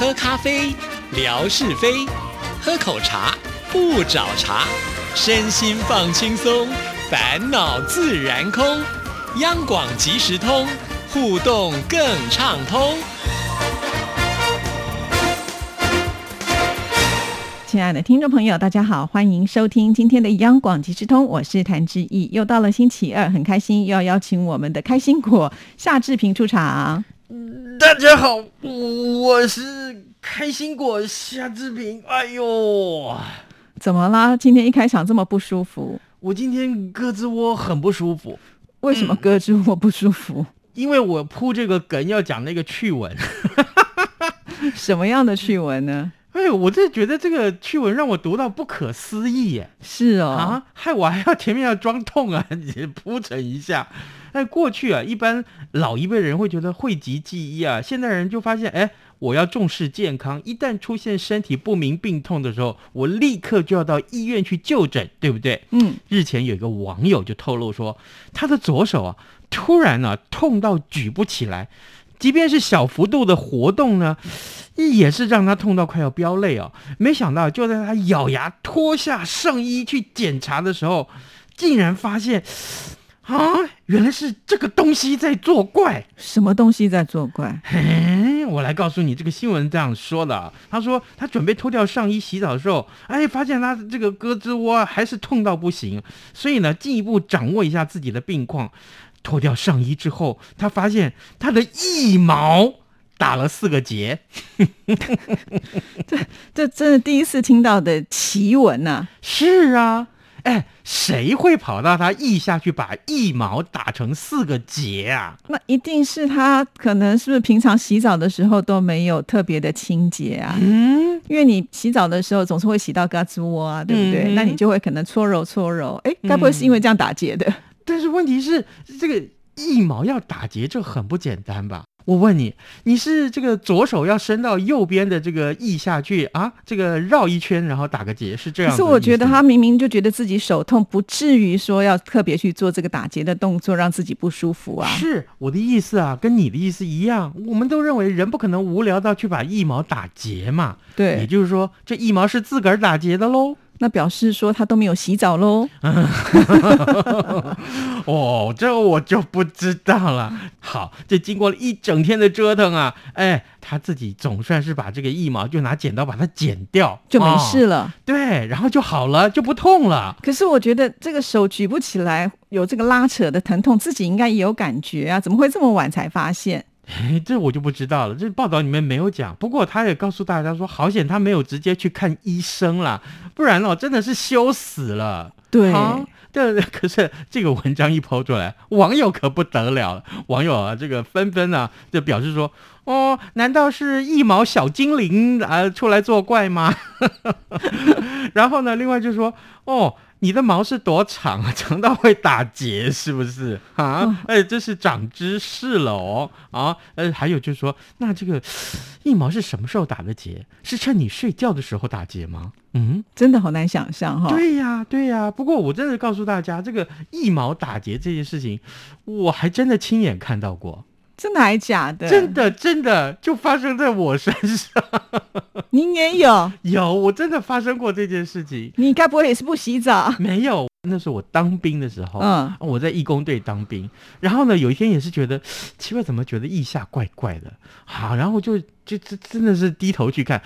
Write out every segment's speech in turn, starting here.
喝咖啡，聊是非；喝口茶，不找茬。身心放轻松，烦恼自然空。央广即时通，互动更畅通。亲爱的听众朋友，大家好，欢迎收听今天的央广即时通，我是谭志毅。又到了星期二，很开心又要邀请我们的开心果夏志平出场。大家好，我是开心果夏志平。哎呦，怎么啦？今天一开场这么不舒服？我今天胳肢窝很不舒服。为什么胳肢窝不舒服？因为我铺这个梗要讲那个趣闻。什么样的趣闻呢？哎，我这觉得这个趣闻让我读到不可思议耶！是哦，啊，害我还要前面要装痛啊，你铺陈一下。哎，过去啊，一般老一辈人会觉得讳疾忌医啊，现代人就发现，哎，我要重视健康，一旦出现身体不明病痛的时候，我立刻就要到医院去就诊，对不对？嗯，日前有一个网友就透露说，他的左手啊，突然啊痛到举不起来。即便是小幅度的活动呢，也是让他痛到快要飙泪哦。没想到，就在他咬牙脱下上衣去检查的时候，竟然发现，啊，原来是这个东西在作怪。什么东西在作怪？嘿，我来告诉你，这个新闻这样说的。他说，他准备脱掉上衣洗澡的时候，哎，发现他这个胳肢窝还是痛到不行，所以呢，进一步掌握一下自己的病况。脱掉上衣之后，他发现他的腋毛打了四个结。这这真的第一次听到的奇闻呐！是啊，哎，谁会跑到他腋下去把腋毛打成四个结啊？那一定是他可能是不是平常洗澡的时候都没有特别的清洁啊？嗯，因为你洗澡的时候总是会洗到胳肢窝啊，对不对？那你就会可能搓揉搓揉，哎，该不会是因为这样打结的？但是问题是，这个腋毛要打结，这很不简单吧？我问你，你是这个左手要伸到右边的这个腋下去啊，这个绕一圈，然后打个结，是这样？可是我觉得他明明就觉得自己手痛，不至于说要特别去做这个打结的动作，让自己不舒服啊。是我的意思啊，跟你的意思一样，我们都认为人不可能无聊到去把腋毛打结嘛。对，也就是说，这腋毛是自个儿打结的喽。那表示说他都没有洗澡喽？哦，这我就不知道了。好，这经过了一整天的折腾啊，哎，他自己总算是把这个腋毛就拿剪刀把它剪掉，就没事了。对，然后就好了，就不痛了。可是我觉得这个手举不起来，有这个拉扯的疼痛，自己应该也有感觉啊？怎么会这么晚才发现？哎，这我就不知道了。这报道里面没有讲，不过他也告诉大家说，好险他没有直接去看医生啦，不然哦，真的是羞死了。对，对。可是这个文章一抛出来，网友可不得了了。网友啊，这个纷纷啊，就表示说，哦，难道是一毛小精灵啊出来作怪吗？然后呢，另外就说，哦。你的毛是多长啊？长到会打结是不是啊？哎，这是长知识了哦啊！呃，还有就是说，那这个腋毛是什么时候打的结？是趁你睡觉的时候打结吗？嗯，真的好难想象哈。对呀，对呀。不过我真的告诉大家，这个腋毛打结这件事情，我还真的亲眼看到过。真的还假的？真的真的就发生在我身上。您也有？有，我真的发生过这件事情。你该不会也是不洗澡？没有，那是我当兵的时候。嗯，我在义工队当兵，然后呢，有一天也是觉得奇怪，怎么觉得腋下怪怪的？好，然后就就真真的是低头去看，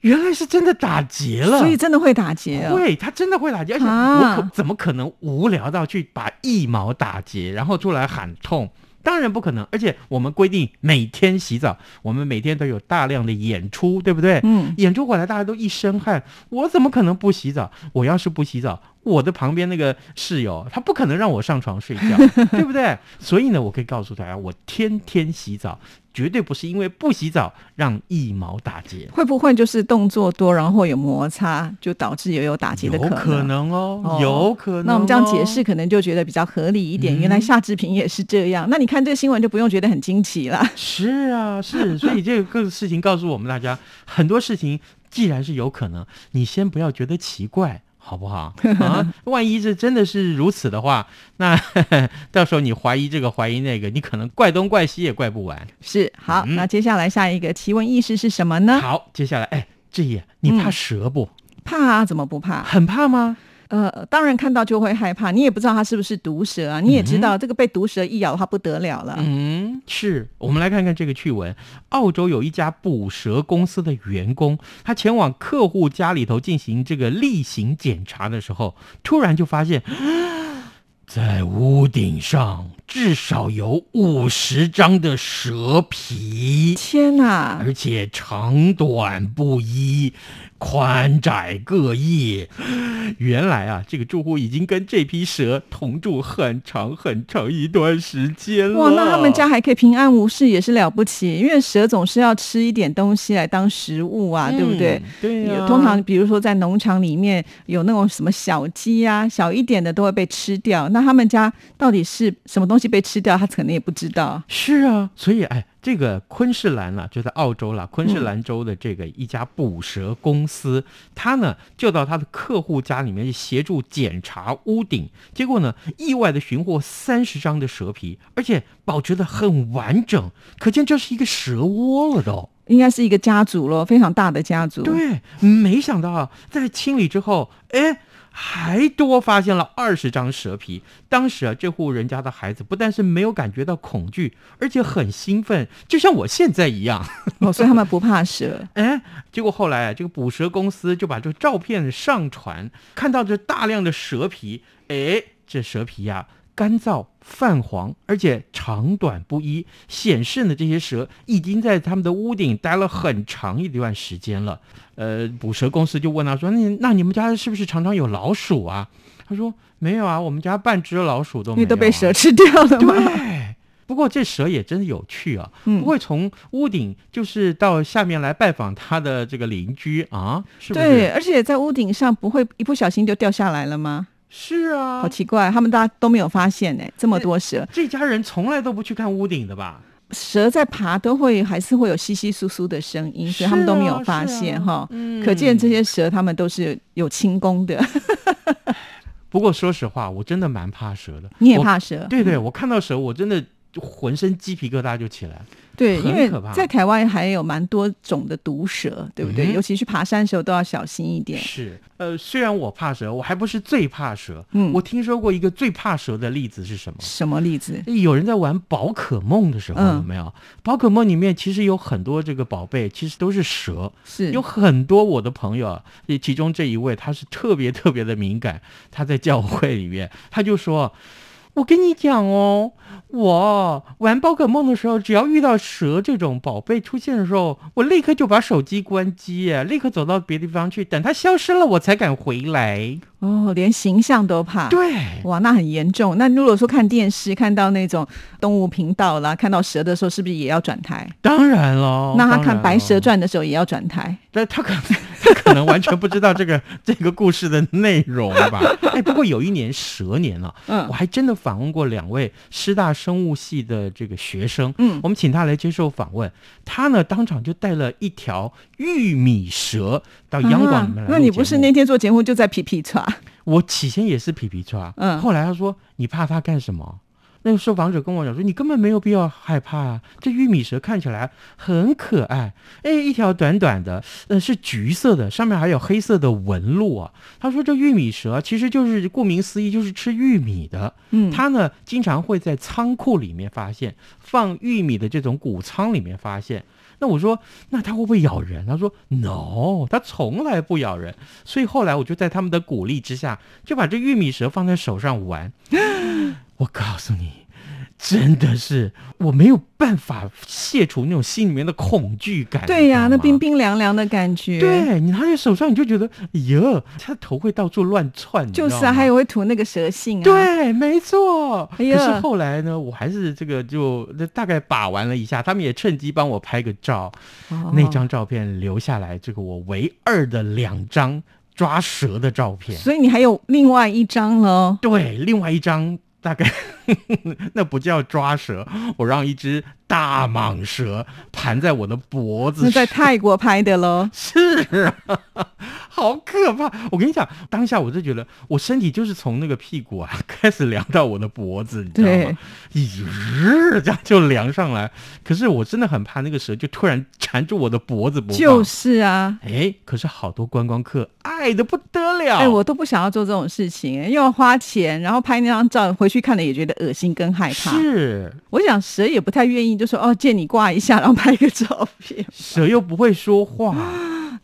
原来是真的打结了。所以真的会打结？会，他真的会打结。而且我可怎么可能无聊到去把腋毛打结，然后出来喊痛？当然不可能，而且我们规定每天洗澡，我们每天都有大量的演出，对不对？嗯，演出回来大家都一身汗，我怎么可能不洗澡？我要是不洗澡，我的旁边那个室友他不可能让我上床睡觉，对不对？所以呢，我可以告诉大家，我天天洗澡。绝对不是因为不洗澡让腋毛打结，会不会就是动作多，然后有摩擦，就导致也有打结的可能？有可能哦，有可能。那我们这样解释，可能就觉得比较合理一点。原来夏志平也是这样，那你看这个新闻就不用觉得很惊奇了。是啊，是，所以这个事情告诉我们大家，很多事情既然是有可能，你先不要觉得奇怪。好不好啊？万一这真的是如此的话，那 到时候你怀疑这个怀疑那个，你可能怪东怪西也怪不完。是好，嗯那接下来下一个奇闻异事是什么呢？好，接下来，哎，志毅，你怕蛇不？怕啊，怎么不怕？很怕吗？呃，当然看到就会害怕，你也不知道它是不是毒蛇啊，你也知道这个被毒蛇一咬的话不得了了。嗯，是我们来看看这个趣闻。澳洲有一家捕蛇公司的员工，他前往客户家里头进行这个例行检查的时候，突然就发现，在屋顶上至少有五十张的蛇皮，天哪！而且长短不一，宽窄各异。原来啊，这个住户已经跟这批蛇同住很长很长一段时间了。哇，那他们家还可以平安无事，也是了不起。因为蛇总是要吃一点东西来当食物啊，对不对？嗯？对通常比如说在农场里面有那种什么小鸡啊，小一点的都会被吃掉。那他们家到底是什么东西被吃掉，他可能也不知道。是啊，所以哎，这个昆士兰啦、就在澳洲啦，昆士兰州的这个一家捕蛇公司，他呢就到他的客户家里面去协助检查屋顶，结果呢意外的寻获三十张的蛇皮，而且保持的很完整，可见这是一个蛇窝了都。应该是一个家族咯，非常大的家族。对，没想到啊，在清理之后，哎。还多发现了二十张蛇皮。当时啊，这户人家的孩子不但是没有感觉到恐惧，而且很兴奋，就像我现在一样。哦，所以他们不怕蛇。哎，结果后来啊，这个捕蛇公司就把这个照片上传，看到这大量的蛇皮，哎，这蛇皮呀、干燥、泛黄，而且长短不一，显示呢这些蛇已经在他们的屋顶待了很长一段时间了。呃，捕蛇公司就问他说：“那你那你们家是不是常常有老鼠啊？”他说：“没有啊，我们家半只老鼠都没有、啊。”因为都被蛇吃掉了吗。对。不过这蛇也真的有趣啊，嗯不会从屋顶就是到下面来拜访他的这个邻居啊，是不是？对，而且在屋顶上不会一不小心就掉下来了吗？是啊好，奇怪，他们大家都没有发现呢，这么多蛇，这家人从来都不去看屋顶的吧？蛇在爬都会还是会有稀稀疏疏的声音，所以他们都没有发现哈。嗯可见这些蛇他们都是有轻功的。不过说实话，我真的蛮怕蛇的。你也？怕蛇？对对，我看到蛇，我真的浑身鸡皮疙瘩就起来。对，因为很可怕在台湾还有蛮多种的毒蛇，对不对？嗯尤其是爬山的时候都要小心一点。是，呃，虽然我怕蛇，我还不是最怕蛇。嗯我听说过一个最怕蛇的例子是什么？什么例子？有人在玩宝可梦的时候，嗯有没有？宝可梦里面其实有很多这个宝贝，其实都是蛇。是有很多我的朋友其中这一位他是特别特别的敏感，他在教会里面，他就说：“我跟你讲哦，我玩宝可梦的时候，只要遇到蛇这种宝贝出现的时候，我立刻就把手机关机，立刻走到别的地方去，等它消失了，我才敢回来。哦，连形象都怕。对，哇，那很严重。那如果说看电视看到那种动物频道啦，看到蛇的时候，是不是也要转台？当然了。那他看《白蛇传》的时候也要转台？但他可能他 可能完全不知道这个 这个故事的内容吧？哎，不过有一年蛇年了、嗯我还真的访问过两位师大生物系的这个学生，嗯我们请他来接受访问，他呢当场就带了一条玉米蛇到央广里面来、啊那你不是那？天做节目就在皮皮抓？我起先也是皮皮抓，嗯后来他说你怕它干什么？那个受访者跟我讲说，你根本没有必要害怕啊，这玉米蛇看起来很可爱，哎，一条短短的，呃，是橘色的，上面还有黑色的纹路啊。他说这玉米蛇其实就是顾名思义，就是吃玉米的。嗯，它呢经常会在仓库里面发现，放玉米的这种谷仓里面发现。那我说，那它会不会咬人？他说，no，它从来不咬人。所以后来我就在他们的鼓励之下，就把这玉米蛇放在手上玩。我告诉你，真的是我没有办法卸除那种心里面的恐惧感。对呀、那冰冰凉凉的感觉。，对你拿在手上，你就觉得，哎呀，它头会到处乱窜，就是啊，还有会吐那个蛇信啊。，对，没错。可是后来呢，我还是这个就大概把玩了一下，他们也趁机帮我拍个照，哦那张照片留下来，这个我唯二的两张抓蛇的照片。所以你还有另外一张喽。对，另外一张大概 那不叫抓蛇，我让一只大蟒蛇盘在我的脖子那上。在 泰国拍的喽。是啊，好可怕！我跟你讲，当下我就觉得我身体就是从那个屁股啊 开始凉到我的脖子，你知道吗？一日这样就凉上来。可是我真的很怕那个蛇就突然缠住我的脖子不放。就是啊。哎，可是好多观光客爱的不得了。哎，我都不想要做这种事情，又要花钱，然后拍那张照，回去看了也觉得恶心跟害怕。是我想蛇也不太愿意，就说哦，借你挂一下，然后拍个照片。蛇又不会说话。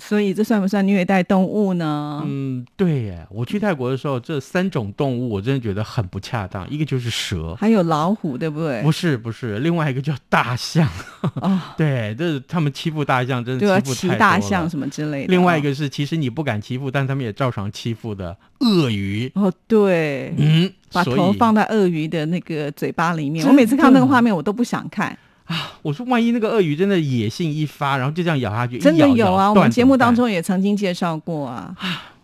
所以这算不算虐待动物呢？嗯，对耶。我去泰国的时候，这三种动物我真的觉得很不恰当。一个就是蛇，还有老虎，对不对？不是不是，另外一个叫大象。哦，对，这他们欺负大象真的欺负太大象什么之类的。另外一个是，其实你不敢欺负，但他们也照常欺负的鳄鱼。哦，对，嗯，把头放在鳄鱼的那个嘴巴里面。我每次看到那个的画面，我都不想看。我说，万一那个鳄鱼真的野性一发，然后就这样咬下去，真的有啊，我们节目当中也曾经介绍过啊。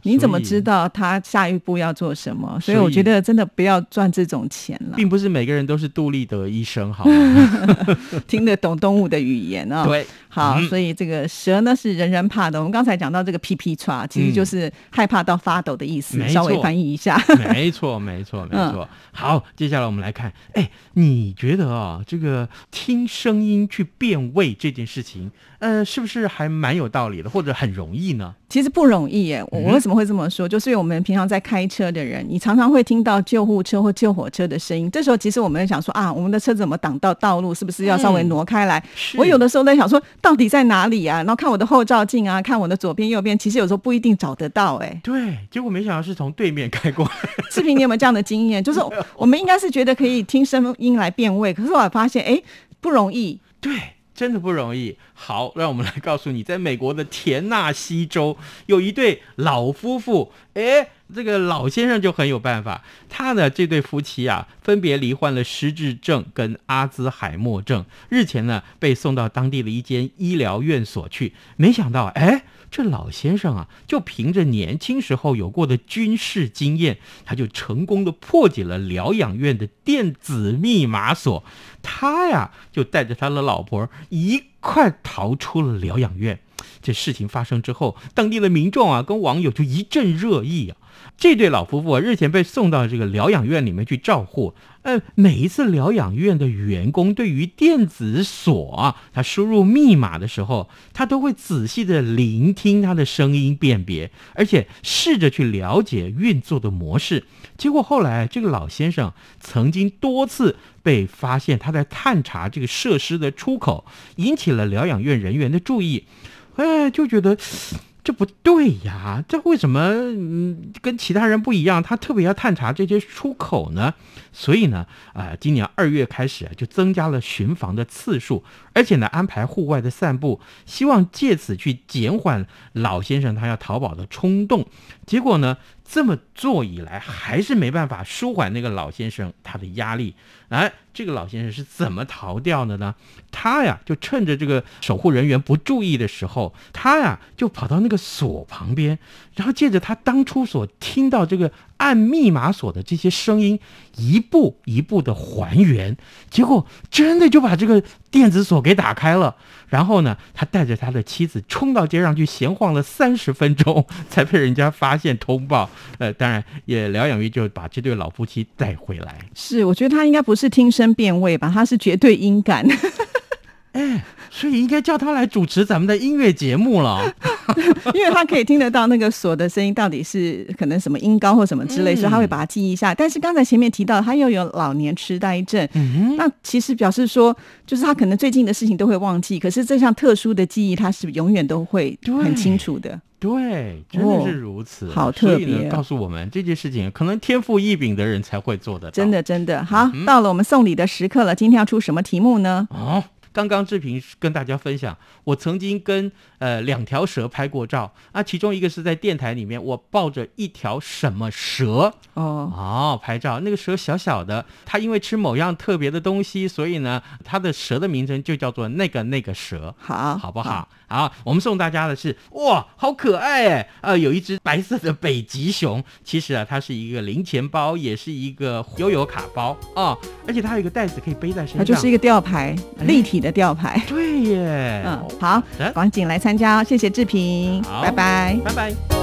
你怎么知道他下一步要做什么？所以我觉得真的不要赚这种钱了，。并不是每个人都是杜立德医生，好吗？听得懂动物的语言啊、对，好，嗯所以这个蛇呢是人人怕的。我们刚才讲到这个皮皮叉，其实就是害怕到发抖的意思，没稍微翻译一下。没错，没错，没 嗯错。好，接下来我们来看，哎，你觉得啊、这个听声音去辨位这件事情，呃，是不是还蛮有道理的，或者很容易呢？其实不容易耶。我为什么会这么说？就是我们平常在开车的人，你常常会听到救护车或救火车的声音。这时候其实我们在想说啊，我们的车子怎么挡到道路？是不是要稍微挪开来？是我有的时候在想说，到底在哪里啊？然后看我的后照镜啊，看我的左边右边，其实有时候不一定找得到。哎，对，结果没想到是从对面开过来。视频，你有没有这样的经验？就是我们应该是觉得可以听声音来辨位，可是我发现哎不容易。对，真的不容易。好，让我们来告诉你，在美国的田纳西州有一对老夫妇，诶，这个老先生就很有办法。他呢，这对夫妻啊，分别罹患了失智症跟阿兹海默症，日前呢被送到当地的一间医疗院所去。没想到，诶，这老先生啊，就凭着年轻时候有过的军事经验，他就成功的破解了疗养院的电子密码锁。他呀，就带着他的老婆一块逃出了疗养院。这事情发生之后，当地的民众啊跟网友就一阵热议啊。这对老夫妇，日前被送到这个疗养院里面去照护。呃，每一次疗养院的员工对于电子锁，他输入密码的时候，他都会仔细的聆听他的声音辨别，而且试着去了解运作的模式。结果后来，这个老先生曾经多次被发现他在探查这个设施的出口，引起了疗养院人员的注意。哎，就觉得这不对呀，这为什么嗯跟其他人不一样？他特别要探查这些出口呢？所以呢，啊、今年二月开始啊，就增加了巡防的次数，而且呢，安排户外的散步，希望借此去减缓老先生他要逃跑的冲动。结果呢，这么做以来，还是没办法舒缓那个老先生他的压力。哎，这个老先生是怎么逃掉的呢？他呀，就趁着这个守护人员不注意的时候，他呀就跑到那个锁旁边，然后借着他当初所听到这个按密码锁的这些声音，一步一步的还原，结果真的就把这个电子锁给打开了。然后呢，他带着他的妻子冲到街上去闲晃了三十分钟，才被人家发现通报。呃，当然也疗养院就把这对老夫妻带回来。是，我觉得他应该不是听声辨位吧，他是绝对音感。哎，所以应该叫他来主持咱们的音乐节目了。因为他可以听得到那个锁的声音到底是可能什么音高或什么之类，嗯所以他会把它记忆下。但是刚才前面提到他又有老年痴呆症，嗯那其实表示说，就是他可能最近的事情都会忘记，可是这项特殊的记忆他是永远都会很清楚的。对，真的是如此，哦好特别哦告诉我们这件事情，可能天赋异禀的人才会做得到。真的，真的好，嗯到了我们送礼的时刻了。今天要出什么题目呢？哦。刚刚志平跟大家分享，我曾经跟呃两条蛇拍过照啊，其中一个是在电台里面，我抱着一条什么蛇哦，哦拍照，那个蛇小小的，它因为吃某样特别的东西，所以呢，它的蛇的名称就叫做那个那个蛇。好，好不好？好，我们送大家的是哇，好可爱哎！呃，有一只白色的北极熊，其实啊，它是一个零钱包，也是一个悠游卡包啊、而且它有一个袋子可以背在身上。它就是一个吊牌，立体的吊牌。对耶，嗯，好的，赶紧来参加哦，谢谢志平，拜拜。拜拜。